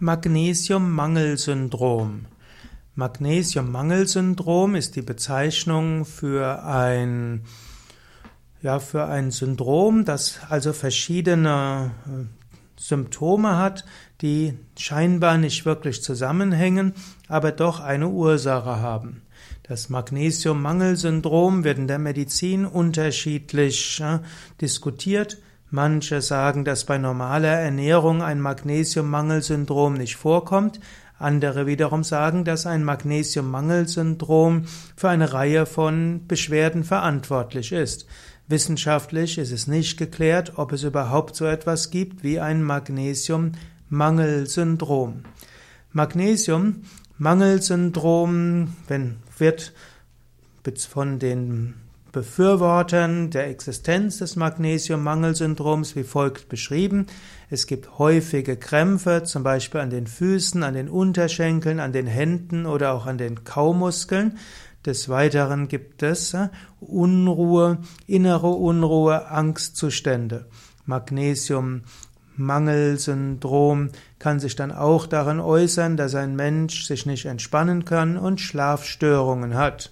Magnesiummangelsyndrom. Magnesiummangelsyndrom ist die Bezeichnung für ein, ja, für ein Syndrom, das also verschiedene äh, Symptome hat, die scheinbar nicht wirklich zusammenhängen, aber doch eine Ursache haben. Das Magnesiummangelsyndrom wird in der Medizin unterschiedlich äh, diskutiert. Manche sagen, dass bei normaler Ernährung ein Magnesiummangelsyndrom nicht vorkommt. Andere wiederum sagen, dass ein Magnesiummangelsyndrom für eine Reihe von Beschwerden verantwortlich ist. Wissenschaftlich ist es nicht geklärt, ob es überhaupt so etwas gibt wie ein Magnesiummangelsyndrom. Magnesiummangelsyndrom wird von den Befürwortern der Existenz des Magnesiummangelsyndroms wie folgt beschrieben. Es gibt häufige Krämpfe, zum Beispiel an den Füßen, an den Unterschenkeln, an den Händen oder auch an den Kaumuskeln. Des Weiteren gibt es äh, Unruhe, innere Unruhe, Angstzustände. Magnesiummangelsyndrom kann sich dann auch darin äußern, dass ein Mensch sich nicht entspannen kann und Schlafstörungen hat.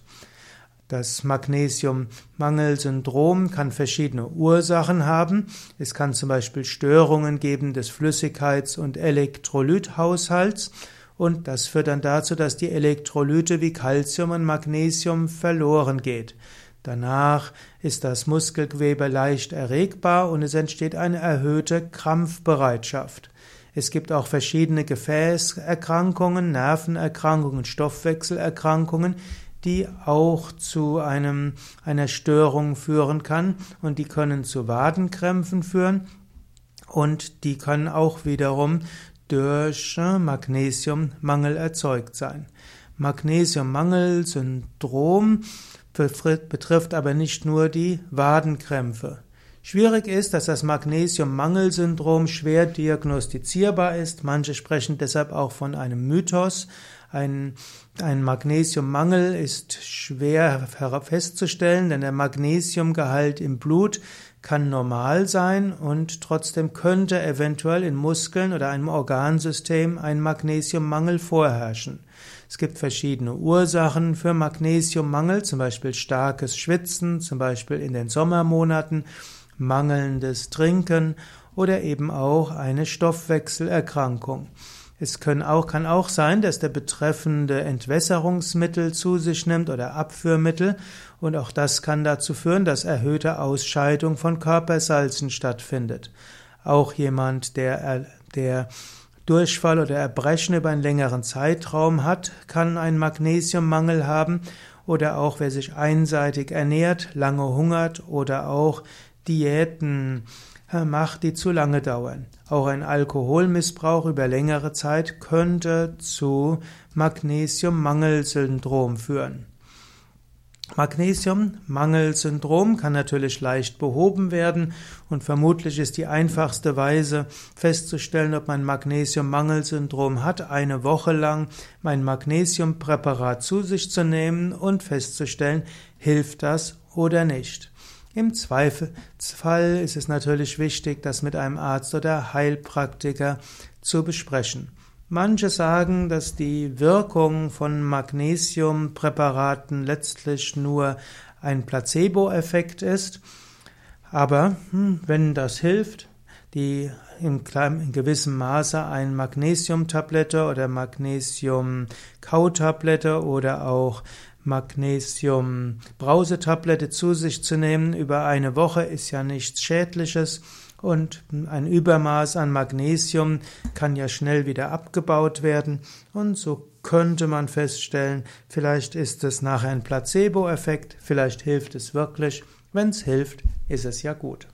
Das Magnesiummangelsyndrom kann verschiedene Ursachen haben. Es kann zum Beispiel Störungen geben des Flüssigkeits- und Elektrolythaushalts und das führt dann dazu, dass die Elektrolyte wie Calcium und Magnesium verloren geht. Danach ist das Muskelgewebe leicht erregbar und es entsteht eine erhöhte Krampfbereitschaft. Es gibt auch verschiedene Gefäßerkrankungen, Nervenerkrankungen, Stoffwechselerkrankungen, die auch zu einem, einer Störung führen kann und die können zu Wadenkrämpfen führen und die können auch wiederum durch Magnesiummangel erzeugt sein. Magnesiummangelsyndrom betrifft aber nicht nur die Wadenkrämpfe. Schwierig ist, dass das Magnesiummangelsyndrom schwer diagnostizierbar ist. Manche sprechen deshalb auch von einem Mythos. Ein, ein Magnesiummangel ist schwer festzustellen, denn der Magnesiumgehalt im Blut kann normal sein und trotzdem könnte eventuell in Muskeln oder einem Organsystem ein Magnesiummangel vorherrschen. Es gibt verschiedene Ursachen für Magnesiummangel, zum Beispiel starkes Schwitzen, zum Beispiel in den Sommermonaten mangelndes Trinken oder eben auch eine Stoffwechselerkrankung. Es können auch, kann auch sein, dass der betreffende Entwässerungsmittel zu sich nimmt oder Abführmittel und auch das kann dazu führen, dass erhöhte Ausscheidung von Körpersalzen stattfindet. Auch jemand, der, der Durchfall oder Erbrechen über einen längeren Zeitraum hat, kann einen Magnesiummangel haben oder auch wer sich einseitig ernährt, lange hungert oder auch Diäten äh, macht, die zu lange dauern. Auch ein Alkoholmissbrauch über längere Zeit könnte zu Magnesiummangelsyndrom führen. Magnesiummangelsyndrom kann natürlich leicht behoben werden und vermutlich ist die einfachste Weise festzustellen, ob man Magnesiummangelsyndrom hat, eine Woche lang mein Magnesiumpräparat zu sich zu nehmen und festzustellen, hilft das oder nicht. Im Zweifelsfall ist es natürlich wichtig, das mit einem Arzt oder Heilpraktiker zu besprechen. Manche sagen, dass die Wirkung von Magnesiumpräparaten letztlich nur ein Placebo-Effekt ist. Aber hm, wenn das hilft, die in, in gewissem Maße ein Magnesiumtablette oder Magnesium-Kautablette oder auch Magnesium-Brausetablette zu sich zu nehmen über eine Woche ist ja nichts Schädliches und ein Übermaß an Magnesium kann ja schnell wieder abgebaut werden und so könnte man feststellen, vielleicht ist es nachher ein Placebo-Effekt, vielleicht hilft es wirklich. Wenn es hilft, ist es ja gut.